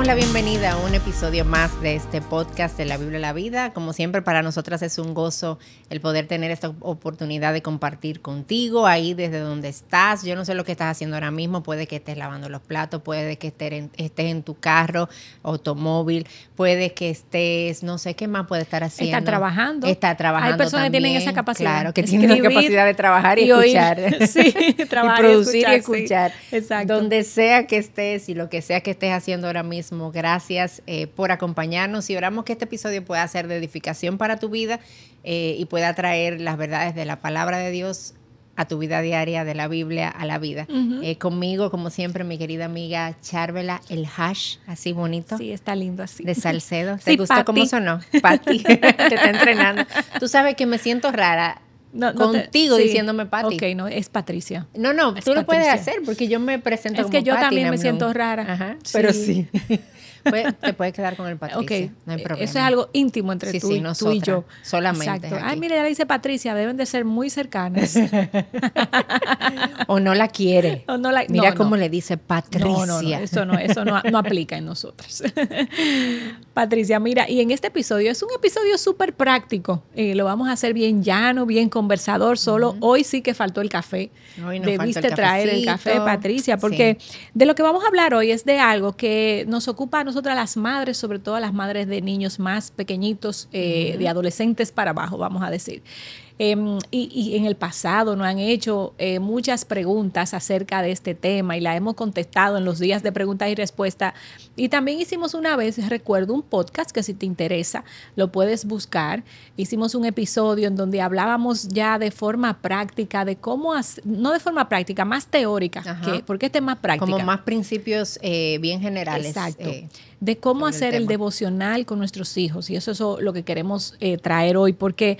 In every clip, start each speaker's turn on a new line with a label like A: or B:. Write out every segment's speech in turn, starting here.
A: damos la bienvenida a un episodio más de este podcast de la Biblia la Vida. Como siempre, para nosotras es un gozo el poder tener esta oportunidad de compartir contigo ahí desde donde estás. Yo no sé lo que estás haciendo ahora mismo, puede que estés lavando los platos, puede que estés en, estés en tu carro, automóvil, puede que estés, no sé qué más puede estar haciendo.
B: Está trabajando.
A: Está trabajando.
B: Hay personas que tienen esa capacidad.
A: Claro, que tienen la capacidad de trabajar y, escuchar.
B: sí,
A: trabajar y producir y escuchar.
B: Exacto.
A: Donde sea que estés y lo que sea que estés haciendo ahora mismo, gracias eh, por acompañarnos y oramos que este episodio pueda ser de edificación para tu vida eh, y pueda traer las verdades de la palabra de Dios a tu vida diaria, de la Biblia a la vida. Eh, conmigo, como siempre, mi querida amiga Charvela, el hash, así bonito.
B: Sí, está lindo así.
A: De Salcedo. ¿Te gustó cómo sonó? Pati, te está entrenando. Tú sabes que me siento rara contigo diciéndome Pati.
B: Ok, no, es Patricia.
A: No, no, tú lo puedes hacer porque yo me presento
B: es
A: como
B: Es que yo también me siento
A: rara.
B: Ajá,
A: pero sí. Te puedes quedar con el Patricia. No hay problema.
B: Eso es algo íntimo entre tú, y yo.
A: Solamente.
B: Exacto. Ay, mire, ya dice Patricia, deben de ser muy cercanas.
A: o no la quiere.
B: O no la,
A: Mira cómo le dice Patricia.
B: No, no, eso no, eso no, aplica en nosotros. Patricia, mira, y en este episodio es un episodio súper práctico. Eh, lo vamos a hacer bien llano, bien conversador. Solo hoy sí que faltó el café.
A: Hoy
B: Debiste traer el café, Patricia, porque de lo que vamos a hablar hoy es de algo que nos ocupa a nosotras las madres, sobre todo las madres de niños más pequeñitos, eh, de adolescentes para abajo, vamos a decir. Em, y, en el pasado nos han hecho eh, muchas preguntas acerca de este tema y la hemos contestado en los días de preguntas y respuestas. Y también hicimos una vez, recuerdo, un podcast que si te interesa, lo puedes buscar. Hicimos un episodio en donde hablábamos ya de forma práctica de cómo, hacer, no de forma práctica, más teórica, que, porque este es más práctica.
A: Como más principios eh, bien generales.
B: Exacto. Eh, de cómo hacer el, devocional con nuestros hijos. Y eso es lo que queremos traer hoy, porque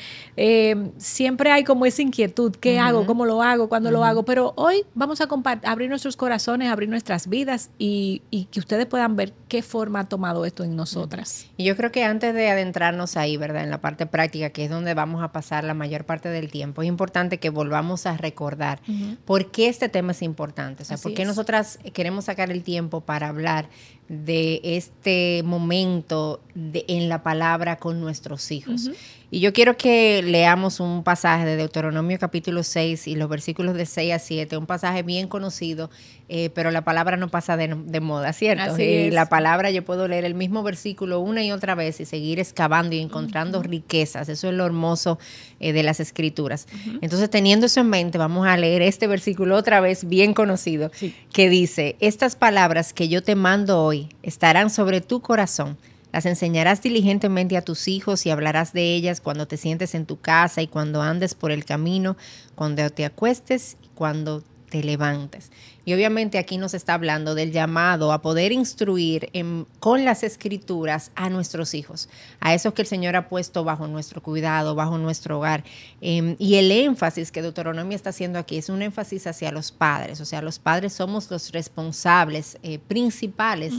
B: siempre hay como esa inquietud, ¿qué hago? ¿Cómo lo hago? ¿Cuándo lo hago? Pero hoy vamos a abrir nuestros corazones, abrir nuestras vidas y, que ustedes puedan ver qué forma ha tomado esto en nosotras.
A: Y yo creo que antes de adentrarnos ahí, ¿verdad? En la parte práctica, que es donde vamos a pasar la mayor parte del tiempo, es importante que volvamos a recordar por qué este tema es importante. O sea, por qué nosotras queremos sacar el tiempo para hablar de este momento de, en la palabra con nuestros hijos. Y yo quiero que leamos un pasaje de Deuteronomio capítulo 6 y los versículos de 6 a 7, un pasaje bien conocido, eh, pero la palabra no pasa de, moda, ¿cierto? y la palabra yo puedo leer el mismo versículo una y otra vez y seguir excavando y encontrando riquezas. Eso es lo hermoso eh, de las escrituras. Entonces, teniendo eso en mente, vamos a leer este versículo otra vez bien conocido, que dice, estas palabras que yo te mando hoy estarán sobre tu corazón las enseñarás diligentemente a tus hijos y hablarás de ellas cuando te sientes en tu casa y cuando andes por el camino, cuando te acuestes y cuando te levantes. Y obviamente aquí nos está hablando del llamado a poder instruir con las escrituras a nuestros hijos, a esos que el Señor ha puesto bajo nuestro cuidado, bajo nuestro hogar. Em, y el énfasis que Deuteronomio está haciendo aquí es un énfasis hacia los padres, o sea, los padres somos los responsables eh, principales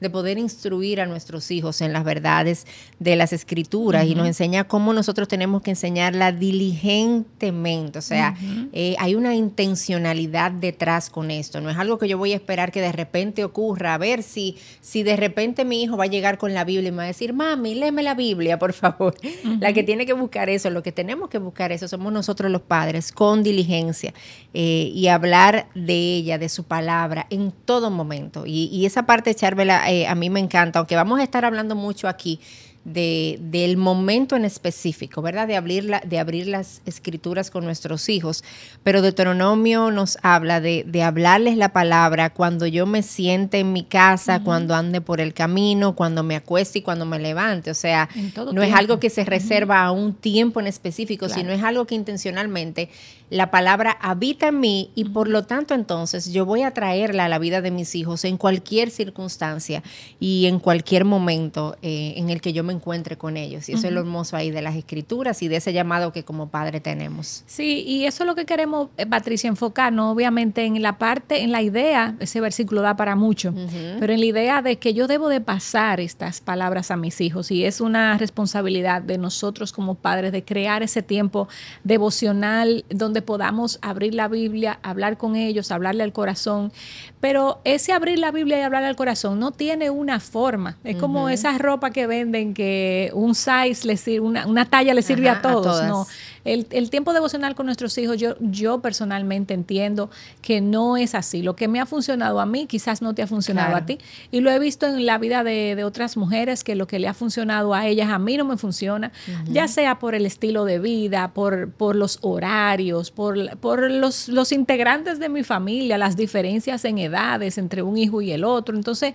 A: de poder instruir a nuestros hijos en las verdades de las escrituras. Y nos enseña cómo nosotros tenemos que enseñarla diligentemente, o sea, eh, hay una intencionalidad detrás con eso no es algo que yo voy a esperar que de repente ocurra. A ver si, si de repente mi hijo va a llegar con la Biblia y me va a decir, mami, léeme la Biblia, por favor. La que tiene que buscar eso, lo que tenemos que buscar eso, somos nosotros los padres, con diligencia eh, y hablar de ella, de su palabra, en todo momento. Y, esa parte, Charvela, eh, a mí me encanta, aunque vamos a estar hablando mucho aquí de, del momento en específico, ¿verdad? De abrir, la, de abrir las escrituras con nuestros hijos. Pero Deuteronomio nos habla de, de hablarles la palabra cuando yo me siente en mi casa, cuando ande por el camino, cuando me acueste y cuando me levante. O sea, no es algo que se reserva a un tiempo en específico, sino es algo que intencionalmente la palabra habita en mí y por lo tanto entonces yo voy a traerla a la vida de mis hijos en cualquier circunstancia y en cualquier momento eh, en el que yo me encuentre con ellos. Y eso es lo hermoso ahí de las escrituras y de ese llamado que como padre tenemos.
B: Sí, y eso es lo que queremos, eh, Patricia, enfocarnos obviamente en la parte, en la idea, ese versículo da para mucho, pero en la idea de que yo debo de pasar estas palabras a mis hijos y es una responsabilidad de nosotros como padres de crear ese tiempo devocional donde podamos abrir la Biblia, hablar con ellos, hablarle al corazón, pero ese abrir la Biblia y hablarle al corazón no tiene una forma, es como esa ropa que venden que un size le sirve, una, talla le sirve a todos, no el, tiempo devocional con nuestros hijos, yo, yo personalmente entiendo que no es así. Lo que me ha funcionado a mí quizás no te ha funcionado a ti. Y lo he visto en la vida de, otras mujeres, que lo que le ha funcionado a ellas, a mí no me funciona, ya sea por el estilo de vida, por, por los horarios, por, por los, los integrantes de mi familia, las diferencias en edades entre un hijo y el otro. Entonces,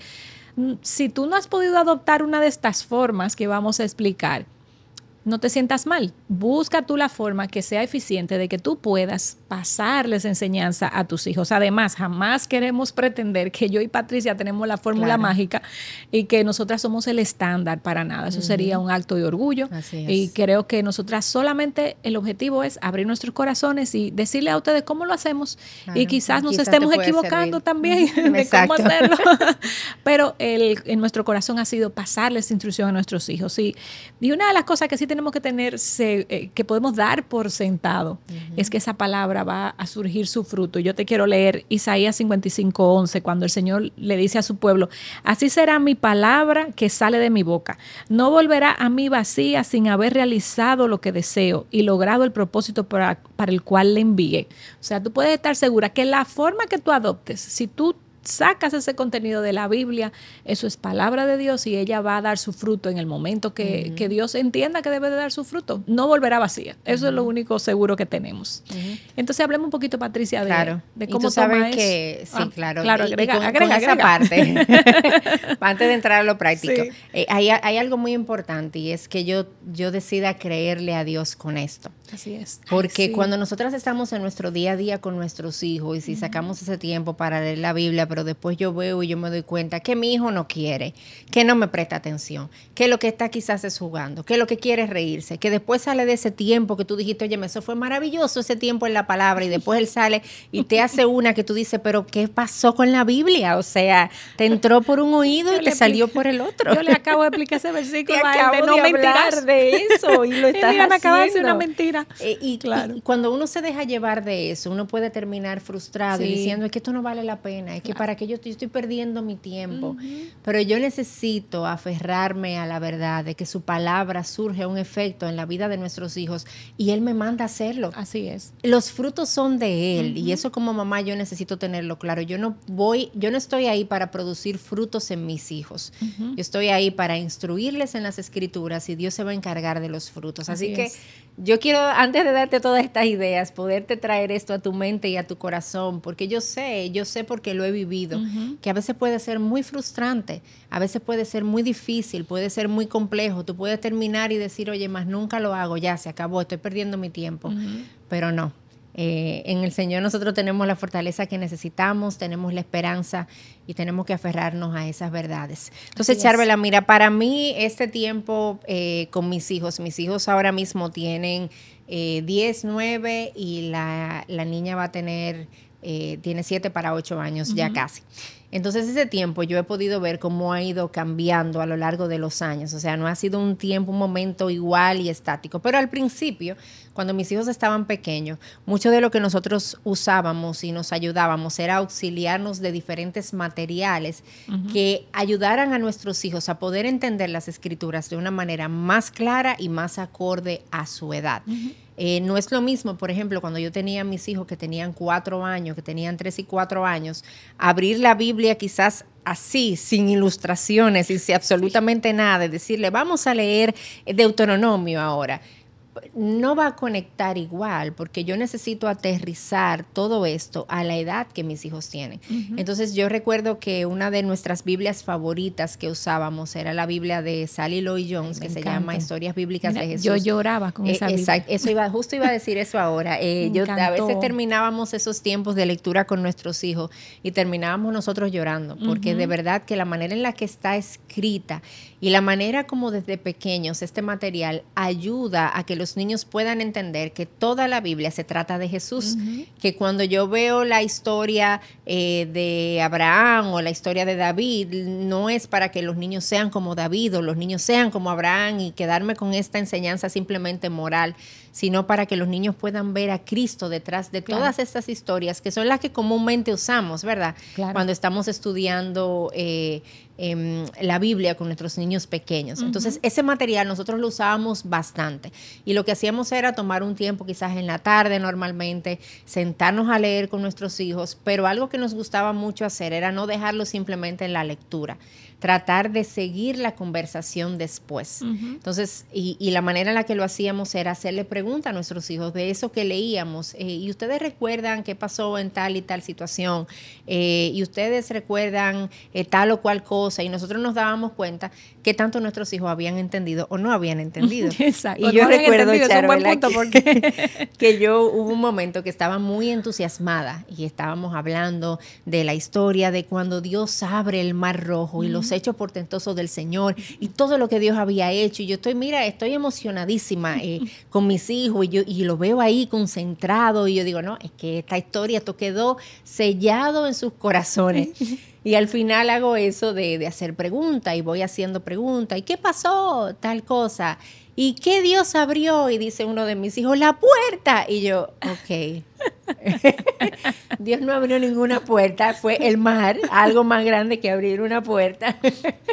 B: si tú no has podido adoptar una de estas formas que vamos a explicar, no te sientas mal. Busca tú la forma que sea eficiente de que tú puedas pasarles enseñanza a tus hijos. Además, jamás queremos pretender que yo y Patricia tenemos la fórmula mágica y que nosotras somos el estándar para nada. Eso sería un acto de orgullo. Y creo que nosotras solamente el objetivo es abrir nuestros corazones y decirle a ustedes cómo lo hacemos. y quizás nos estemos equivocando también de cómo hacerlo. Pero el, en nuestro corazón ha sido pasarles instrucción a nuestros hijos. Y, y una de las cosas que sí tenemos que tener, eh, que podemos dar por sentado, es que esa palabra va a surgir su fruto. Yo te quiero leer Isaías 55, 11, cuando el Señor le dice a su pueblo, así será mi palabra que sale de mi boca. No volverá a mí vacía sin haber realizado lo que deseo y logrado el propósito para, para el cual le envié. O sea, tú puedes estar segura que la forma que tú adoptes, si tú sacas ese contenido de la Biblia, eso es palabra de Dios y ella va a dar su fruto en el momento que, Dios entienda que debe de dar su fruto. No volverá vacía. Eso es lo único seguro que tenemos. Entonces hablemos un poquito, Patricia, de, cómo
A: ¿Y sabes que, Sí, ah, claro. Claro, agrega, agrega, esa parte, antes de entrar a lo práctico, eh, hay, hay, algo muy importante y es que yo, yo decida creerle a Dios con esto.
B: Así es.
A: Porque cuando nosotras estamos en nuestro día a día con nuestros hijos y si sacamos ese tiempo para leer la Biblia, pero después yo veo y yo me doy cuenta que mi hijo no quiere, que no me presta atención, que lo que está quizás es jugando, que lo que quiere es reírse, que después sale de ese tiempo que tú dijiste, oye, eso fue maravilloso ese tiempo en la palabra y después él sale y te hace una que tú dices, pero ¿qué pasó con la Biblia? O sea, te entró por un oído y te salió por el otro.
B: Yo le acabo de explicar ese versículo
A: de no mentir
B: de eso y lo estás
A: me acaba de decir una mentira. Eh, y, claro. cuando uno se deja llevar de eso, uno puede terminar frustrado y diciendo, es que esto no vale la pena, es que para que yo estoy, perdiendo mi tiempo. Pero yo necesito aferrarme a la verdad de que su palabra surge un efecto en la vida de nuestros hijos y Él me manda a hacerlo.
B: Así es.
A: Los frutos son de Él y eso como mamá yo necesito tenerlo claro. Yo no voy, yo no estoy ahí para producir frutos en mis hijos. Yo estoy ahí para instruirles en las escrituras y Dios se va a encargar de los frutos. Así, que yo quiero, antes de darte todas estas ideas, poderte traer esto a tu mente y a tu corazón, porque yo sé, yo sé porque lo he vivido, que a veces puede ser muy frustrante, a veces puede ser muy difícil, puede ser muy complejo. Tú puedes terminar y decir, oye, más nunca lo hago, ya se acabó, estoy perdiendo mi tiempo. Pero no, eh, en el Señor nosotros tenemos la fortaleza que necesitamos, tenemos la esperanza y tenemos que aferrarnos a esas verdades. Entonces, Charvela, mira, para mí este tiempo eh, con mis hijos, mis hijos ahora mismo tienen 10, eh, 9 y la, niña va a tener, tiene 7 para 8 años ya casi. Entonces ese tiempo yo he podido ver cómo ha ido cambiando a lo largo de los años. O sea, no ha sido un tiempo, un momento igual y estático. Pero al principio, cuando mis hijos estaban pequeños, mucho de lo que nosotros usábamos y nos ayudábamos era auxiliarnos de diferentes materiales que ayudaran a nuestros hijos a poder entender las escrituras de una manera más clara y más acorde a su edad. Eh, no es lo mismo, por ejemplo, cuando yo tenía mis hijos que tenían cuatro años, que tenían tres y cuatro años, abrir la Biblia quizás así, sin ilustraciones y sin absolutamente nada, decirle, vamos a leer Deuteronomio ahora no va a conectar igual porque yo necesito aterrizar todo esto a la edad que mis hijos tienen. Entonces yo recuerdo que una de nuestras Biblias favoritas que usábamos era la Biblia de Sally Lloyd Jones que se llama Historias Bíblicas de Jesús.
B: Yo lloraba con eh, esa Biblia.
A: eso iba, justo iba a decir eso ahora. Eh, yo a veces terminábamos esos tiempos de lectura con nuestros hijos y terminábamos nosotros llorando porque de verdad que la manera en la que está escrita y la manera como desde pequeños este material ayuda a que los niños puedan entender que toda la Biblia se trata de Jesús, que cuando yo veo la historia eh, de Abraham o la historia de David, no es para que los niños sean como David o los niños sean como Abraham y quedarme con esta enseñanza simplemente moral, sino para que los niños puedan ver a Cristo detrás de todas estas historias, que son las que comúnmente usamos, ¿verdad? Cuando estamos estudiando eh, em, la Biblia con nuestros niños pequeños. Entonces, ese material nosotros lo usábamos bastante. Y lo que hacíamos era tomar un tiempo, quizás en la tarde normalmente, sentarnos a leer con nuestros hijos, pero algo que nos gustaba mucho hacer era no dejarlo simplemente en la lectura tratar de seguir la conversación después. Entonces, y, la manera en la que lo hacíamos era hacerle preguntas a nuestros hijos de eso que leíamos. Eh, y ustedes recuerdan qué pasó en tal y tal situación. Eh, y ustedes recuerdan eh, tal o cual cosa. Y nosotros nos dábamos cuenta que tanto nuestros hijos habían entendido o no habían entendido.
B: Exacto.
A: Y yo recuerdo, que, que yo hubo un momento que estaba muy entusiasmada y estábamos hablando de la historia de cuando Dios abre el mar rojo y los hechos portentosos del Señor y todo lo que Dios había hecho. Y yo estoy, mira, estoy emocionadísima eh, con mis hijos y, yo, y lo veo ahí concentrado y yo digo, no, es que esta historia, esto quedó sellado en sus corazones. Y al final hago eso de, de hacer preguntas y voy haciendo preguntas. ¿Y qué pasó? Tal cosa. ¿Y qué Dios abrió? Y dice uno de mis hijos, la puerta. Y yo, ok. Dios no abrió ninguna puerta, fue el mar, algo más grande que abrir una puerta.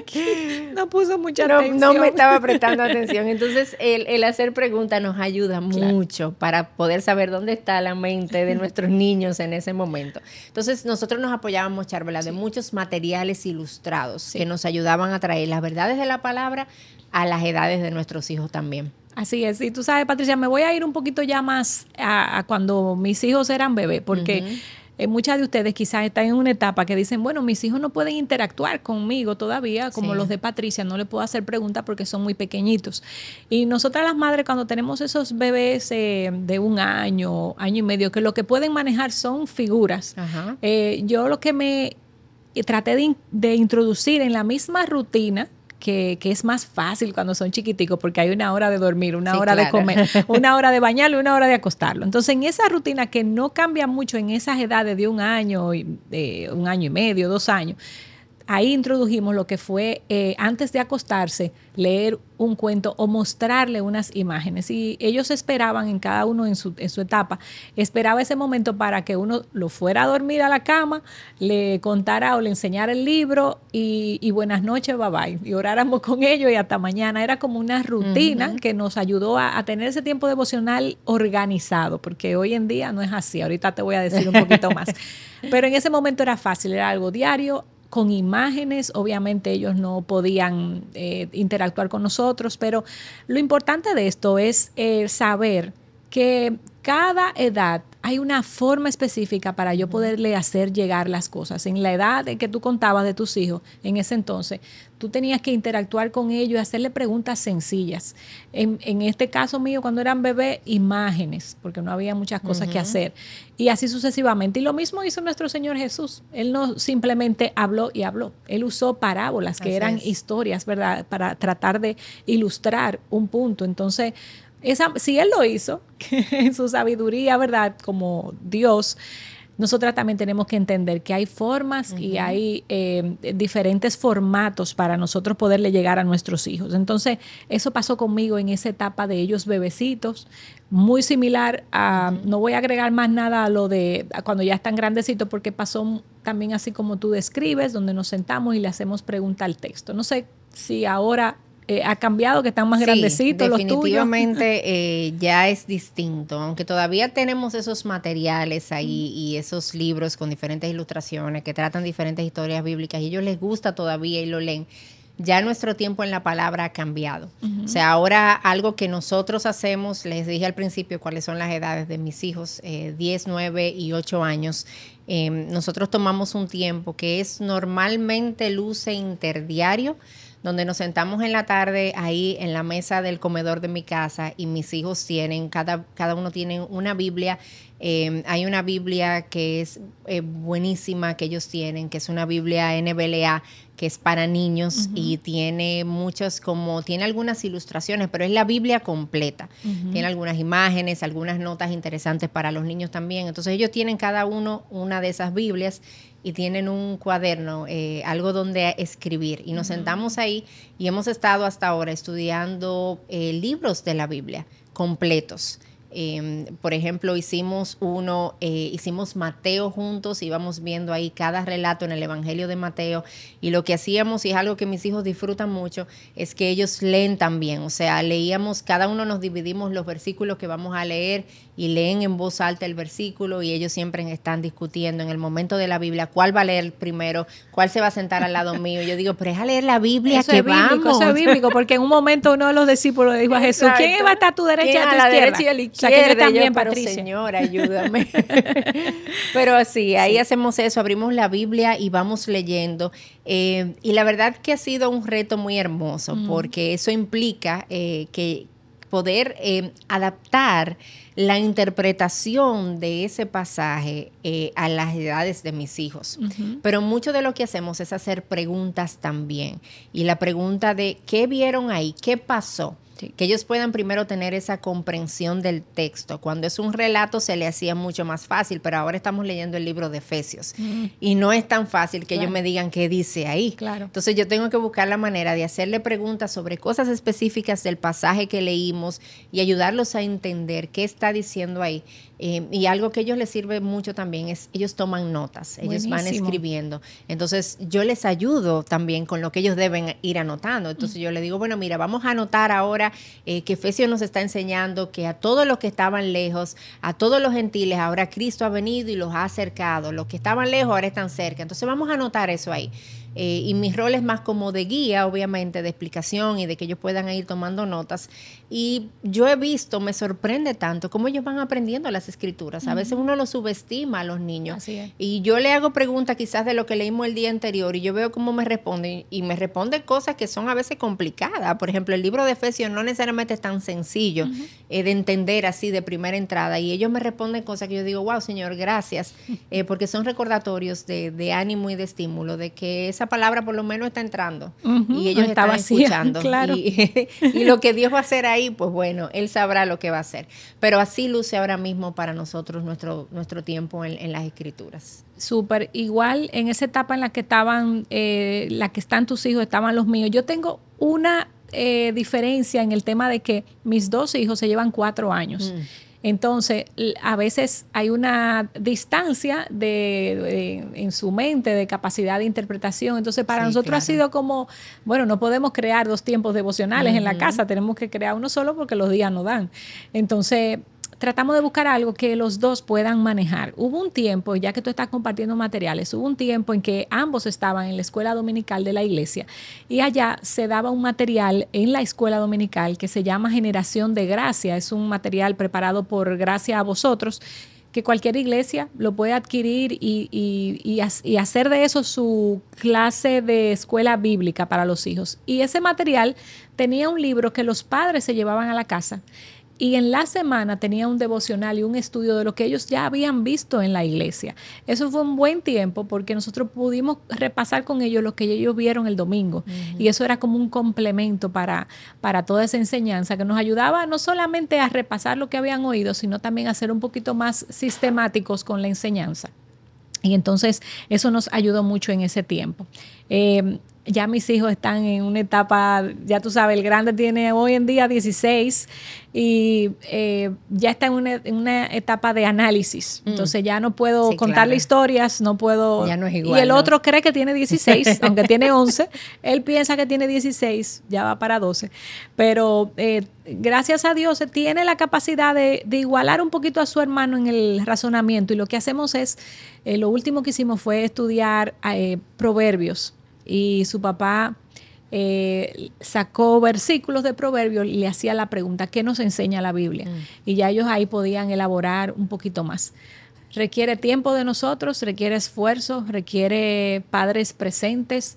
B: no puso mucha
A: atención. No me estaba prestando atención. Entonces, el, hacer preguntas nos ayuda mucho para poder saber dónde está la mente de nuestros niños en ese momento. Entonces, nosotros nos apoyábamos, Charvela, de muchos materiales ilustrados que nos ayudaban a traer las verdades de la palabra a las edades de nuestros hijos también.
B: Así es, y tú sabes, Patricia, me voy a ir un poquito ya más a, cuando mis hijos eran bebés, porque eh, muchas de ustedes quizás están en una etapa que dicen, bueno, mis hijos no pueden interactuar conmigo todavía, como los de Patricia, no le puedo hacer preguntas porque son muy pequeñitos. Y nosotras las madres, cuando tenemos esos bebés eh, de un año, año y medio, que lo que pueden manejar son figuras, eh, yo lo que me traté de, de introducir en la misma rutina, que, es más fácil cuando son chiquiticos porque hay una hora de dormir, una hora de comer, una hora de bañarlo y una hora de acostarlo. Entonces, en esa rutina que no cambia mucho en esas edades de un año, de un año y medio, dos años, ahí introdujimos lo que fue, eh, antes de acostarse, leer un cuento o mostrarle unas imágenes. Y ellos esperaban en cada uno en su, en su etapa, esperaba ese momento para que uno lo fuera a dormir a la cama, le contara o le enseñara el libro y, buenas noches, bye bye. Y oráramos con ellos y hasta mañana. Era como una rutina que nos ayudó a, a, tener ese tiempo devocional organizado, porque hoy en día no es así. Ahorita te voy a decir un poquito más. Pero en ese momento era fácil, era algo diario con imágenes, obviamente ellos no podían eh, interactuar con nosotros, pero lo importante de esto es eh, saber que cada edad hay una forma específica para yo poderle hacer llegar las cosas. En la edad en que tú contabas de tus hijos, en ese entonces, tú tenías que interactuar con ellos y hacerle preguntas sencillas. En, este caso mío, cuando eran bebés, imágenes, porque no había muchas cosas que hacer. Y así sucesivamente. Y lo mismo hizo nuestro Señor Jesús. Él no simplemente habló y habló. Él usó parábolas, que eran historias, ¿verdad? Para tratar de ilustrar un punto. Entonces, esa, si Él lo hizo, en su sabiduría, ¿verdad? Como Dios, nosotras también tenemos que entender que hay formas y hay eh, diferentes formatos para nosotros poderle llegar a nuestros hijos. Entonces, eso pasó conmigo en esa etapa de ellos bebecitos, muy similar a, no voy a agregar más nada a lo de cuando ya están grandecitos, porque pasó también así como tú describes, donde nos sentamos y le hacemos pregunta al texto. No sé si ahora eh, ha cambiado, que están más grandecitos los tuyos.
A: Definitivamente eh, ya es distinto, aunque todavía tenemos esos materiales ahí y esos libros con diferentes ilustraciones que tratan diferentes historias bíblicas y ellos les gusta todavía y lo leen. ya nuestro tiempo en la palabra ha cambiado. O sea, ahora algo que nosotros hacemos, les dije al principio cuáles son las edades de mis hijos, 10, eh, 9 y 8 años. Em, nosotros tomamos un tiempo que es normalmente luce interdiario donde nos sentamos en la tarde ahí en la mesa del comedor de mi casa y mis hijos tienen, cada, cada uno tiene una Biblia. Em, hay una Biblia que es eh, buenísima que ellos tienen, que es una Biblia NBLA que es para niños y tiene muchas como tiene algunas ilustraciones, pero es la Biblia completa. Tiene algunas imágenes, algunas notas interesantes para los niños también. Entonces ellos tienen cada uno una de esas Biblias y tienen un cuaderno, eh, algo donde escribir. Y nos sentamos ahí y hemos estado hasta ahora estudiando eh, libros de la Biblia completos. Em, por ejemplo, hicimos uno, eh, hicimos Mateo juntos, íbamos viendo ahí cada relato en el Evangelio de Mateo y lo que hacíamos, y es algo que mis hijos disfrutan mucho, es que ellos leen también, o sea, leíamos, cada uno nos dividimos los versículos que vamos a leer y leen en voz alta el versículo y ellos siempre están discutiendo en el momento de la Biblia cuál va a leer primero, cuál se va a sentar al lado mío. Yo digo, pero es a leer la Biblia que vamos.
B: Eso es bíblico, porque en un momento uno de los discípulos le dijo a Jesús, ¿quién va a estar a tu derecha y a tu
A: la
B: izquierda?
A: Derecha y a la izquierda. Yo también, pero Señor, ayúdame. pero sí, ahí hacemos eso, abrimos la Biblia y vamos leyendo. Eh, y la verdad que ha sido un reto muy hermoso, porque eso implica eh, que poder eh, adaptar la interpretación de ese pasaje eh, a las edades de mis hijos. Pero mucho de lo que hacemos es hacer preguntas también. Y la pregunta de qué vieron ahí, qué pasó. Que ellos puedan primero tener esa comprensión del texto. Cuando es un relato se le hacía mucho más fácil, pero ahora estamos leyendo el libro de Efesios y no es tan fácil que ellos me digan qué dice ahí.
B: Claro.
A: Entonces yo tengo que buscar la manera de hacerle preguntas sobre cosas específicas del pasaje que leímos y ayudarlos a entender qué está diciendo ahí. Eh, y algo que a ellos les sirve mucho también es, ellos toman notas, ellos van escribiendo. Entonces yo les ayudo también con lo que ellos deben ir anotando. Entonces yo les digo, bueno, mira, vamos a anotar ahora eh, que Efesios nos está enseñando que a todos los que estaban lejos, a todos los gentiles, ahora Cristo ha venido y los ha acercado. Los que estaban lejos ahora están cerca. Entonces vamos a anotar eso ahí. Eh, y mi rol es más como de guía, obviamente, de explicación y de que ellos puedan ir tomando notas. Y yo he visto, me sorprende tanto cómo ellos van aprendiendo las escrituras. A veces uno lo subestima a los niños. Y yo le hago preguntas quizás de lo que leímos el día anterior y yo veo cómo me responden. Y me responden cosas que son a veces complicadas. Por ejemplo, el libro de Efesios no necesariamente es tan sencillo eh, de entender así de primera entrada. Y ellos me responden cosas que yo digo, wow, Señor, gracias. Eh, porque son recordatorios de, de ánimo y de estímulo, de que esa palabra por lo menos está entrando y ellos estaban escuchando. Y, lo que Dios va a hacer ahí, pues bueno, Él sabrá lo que va a hacer. Pero así luce ahora mismo para nosotros nuestro, nuestro tiempo en, las escrituras.
B: Súper. Igual en esa etapa en la que estaban, eh, la que están tus hijos, estaban los míos. Yo tengo una eh, diferencia en el tema de que mis dos hijos se llevan cuatro años. Mm. Entonces, a veces hay una distancia de, en su mente de capacidad de interpretación. Entonces, para nosotros ha sido como, bueno, no podemos crear dos tiempos devocionales en la casa, tenemos que crear uno solo porque los días no dan. Entonces, tratamos de buscar algo que los dos puedan manejar. Hubo un tiempo, ya que tú estás compartiendo materiales, hubo un tiempo en que ambos estaban en la escuela dominical de la iglesia y allá se daba un material en la escuela dominical que se llama Generación de Gracia. Es un material preparado por Gracia a vosotros que cualquier iglesia lo puede adquirir y, y, hacer de eso su clase de escuela bíblica para los hijos. Y ese material tenía un libro que los padres se llevaban a la casa y en la semana tenía un devocional y un estudio de lo que ellos ya habían visto en la iglesia. Eso fue un buen tiempo porque nosotros pudimos repasar con ellos lo que ellos vieron el domingo. Y eso era como un complemento para, para toda esa enseñanza que nos ayudaba no solamente a repasar lo que habían oído, sino también a ser un poquito más sistemáticos con la enseñanza. Y entonces eso nos ayudó mucho en ese tiempo. Eh, ya mis hijos están en una etapa, ya tú sabes, el grande tiene hoy en día 16 y eh, ya está en una, etapa de análisis. Mm. Entonces ya no puedo contarle historias, no puedo...
A: Ya no es igual.
B: Y el otro cree que tiene 16, aunque tiene 11. Él piensa que tiene 16, ya va para 12. Pero eh, gracias a Dios tiene la capacidad de, igualar un poquito a su hermano en el razonamiento. Y lo que hacemos es, eh, lo último que hicimos fue estudiar proverbios y su papá eh, sacó versículos de Proverbios y le hacía la pregunta, ¿qué nos enseña la Biblia? Mm. Y ya ellos ahí podían elaborar un poquito más. Requiere tiempo de nosotros, requiere esfuerzo, requiere padres presentes,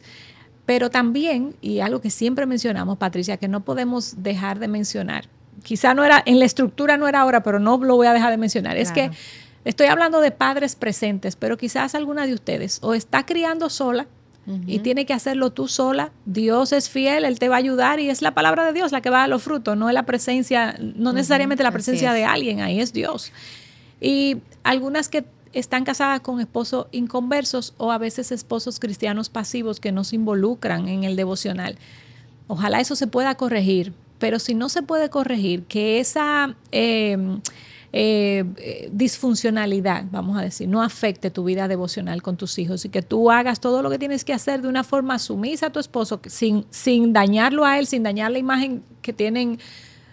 B: pero también, y algo que siempre mencionamos, Patricia, que no podemos dejar de mencionar, quizá no era, en la estructura no era ahora, pero no lo voy a dejar de mencionar, es que estoy hablando de padres presentes, pero quizás alguna de ustedes o está criando sola, y tiene que hacerlo tú sola. Dios es fiel, Él te va a ayudar y es la palabra de Dios la que va a dar los frutos, no es la presencia, no necesariamente la presencia de alguien, ahí es Dios. Y algunas que están casadas con esposos inconversos o a veces esposos cristianos pasivos que no se involucran en el devocional. Ojalá eso se pueda corregir, pero si no se puede corregir, que esa... Eh, eh, disfuncionalidad, vamos a decir, no afecte tu vida devocional con tus hijos y que tú hagas todo lo que tienes que hacer de una forma sumisa a tu esposo, sin, sin dañarlo a él, sin dañar la imagen que tienen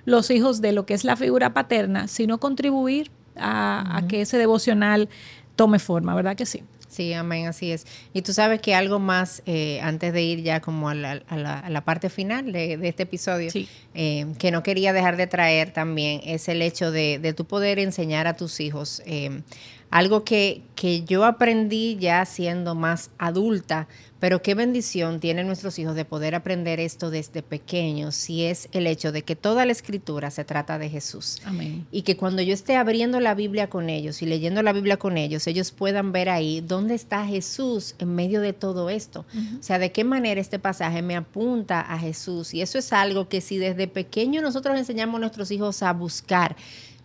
B: los hijos de lo que es la figura paterna, sino contribuir a que ese devocional tome forma, ¿verdad que sí?
A: Sí, amén, así es. Y tú sabes que algo más, eh, antes de ir ya como a la, parte final de, este episodio, eh, que no quería dejar de traer también, es el hecho de, de tu poder enseñar a tus hijos. Eh, algo que, que yo aprendí ya siendo más adulta, pero qué bendición tienen nuestros hijos de poder aprender esto desde pequeños, si es el hecho de que toda la escritura se trata de Jesús. Amén. Y que cuando yo esté abriendo la Biblia con ellos y leyendo la Biblia con ellos, ellos puedan ver ahí dónde está Jesús en medio de todo esto. O sea, de qué manera este pasaje me apunta a Jesús. Y eso es algo que si desde pequeño nosotros enseñamos a nuestros hijos a buscar,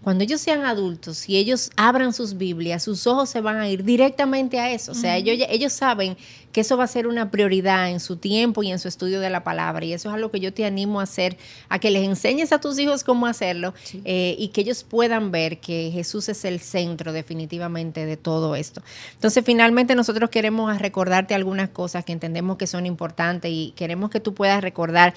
A: cuando ellos sean adultos y ellos abran sus Biblias, sus ojos se van a ir directamente a eso. O sea, ellos, ellos saben que eso va a ser una prioridad en su tiempo y en su estudio de la palabra. Y eso es algo que yo te animo a hacer, a que les enseñes a tus hijos cómo hacerlo eh, y que ellos puedan ver que Jesús es el centro definitivamente de todo esto. Entonces, finalmente nosotros queremos recordarte algunas cosas que entendemos que son importantes y queremos que tú puedas recordar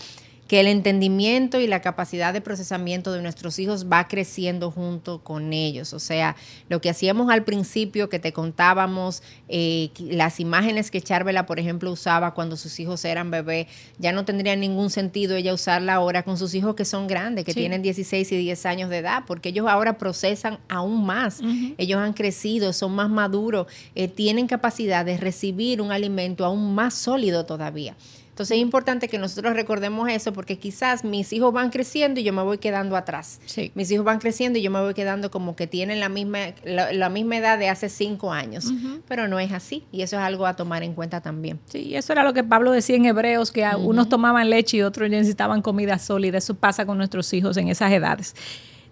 A: que el entendimiento y la capacidad de procesamiento de nuestros hijos va creciendo junto con ellos. O sea, lo que hacíamos al principio, que te contábamos, eh, las imágenes que Charvela, por ejemplo, usaba cuando sus hijos eran bebés, ya no tendría ningún sentido ella usarla ahora con sus hijos que son grandes, que tienen 16 y 10 años de edad, porque ellos ahora procesan aún más. Ellos han crecido, son más maduros, eh, tienen capacidad de recibir un alimento aún más sólido todavía. Entonces es importante que nosotros recordemos eso porque quizás mis hijos van creciendo y yo me voy quedando atrás. Mis hijos van creciendo y yo me voy quedando como que tienen la misma, la, misma edad de hace cinco años, pero no es así y eso es algo a tomar en cuenta también.
B: Sí, eso era lo que Pablo decía en Hebreos, que unos tomaban leche y otros necesitaban comida sólida. Eso pasa con nuestros hijos en esas edades.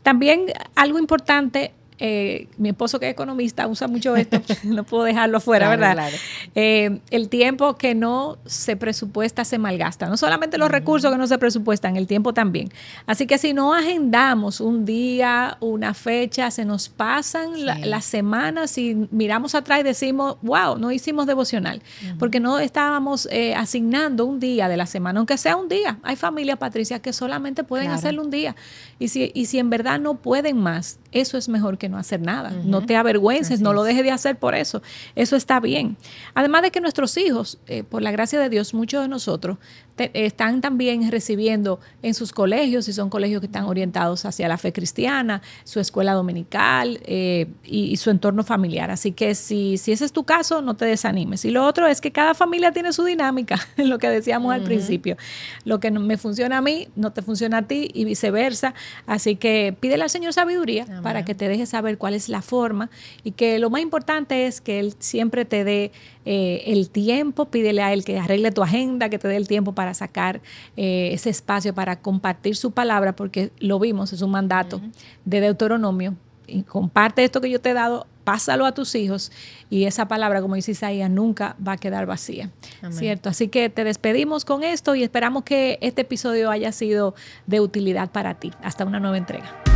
B: También algo importante eh, mi esposo que es economista usa mucho esto, no puedo dejarlo fuera, ¿verdad? Eh, el tiempo que no se presupuesta se malgasta, no solamente los recursos que no se presupuestan, el tiempo también. Así que si no agendamos un día, una fecha, se nos pasan las semanas y miramos atrás y decimos, wow, no hicimos devocional, porque no estábamos eh, asignando un día de la semana, aunque sea un día. Hay familias, Patricia, que solamente pueden hacerlo un día. Y si, y si en verdad no pueden más, eso es mejor que no hacer nada. No te avergüences, no lo dejes de hacer por eso. Eso está bien. Además de que nuestros hijos, eh, por la gracia de Dios, muchos de nosotros están también recibiendo en sus colegios, si son colegios que están orientados hacia la fe cristiana, su escuela dominical eh, y, su entorno familiar. Así que si, si ese es tu caso, no te desanimes. Y lo otro es que cada familia tiene su dinámica, lo que decíamos al principio. Lo que me funciona a mí, no te funciona a ti y viceversa. Así que pídele al Señor sabiduría para que te deje saber cuál es la forma y que lo más importante es que Él siempre te dé eh, el tiempo, pídele a Él que arregle tu agenda, que te dé el tiempo para sacar eh, ese espacio para compartir su palabra, porque lo vimos, es un mandato de Deuteronomio. Y comparte esto que yo te he dado, pásalo a tus hijos y esa palabra, como dice Isaías, nunca va a quedar vacía. ¿Cierto? Así que te despedimos con esto y esperamos que este episodio haya sido de utilidad para ti. Hasta una nueva entrega.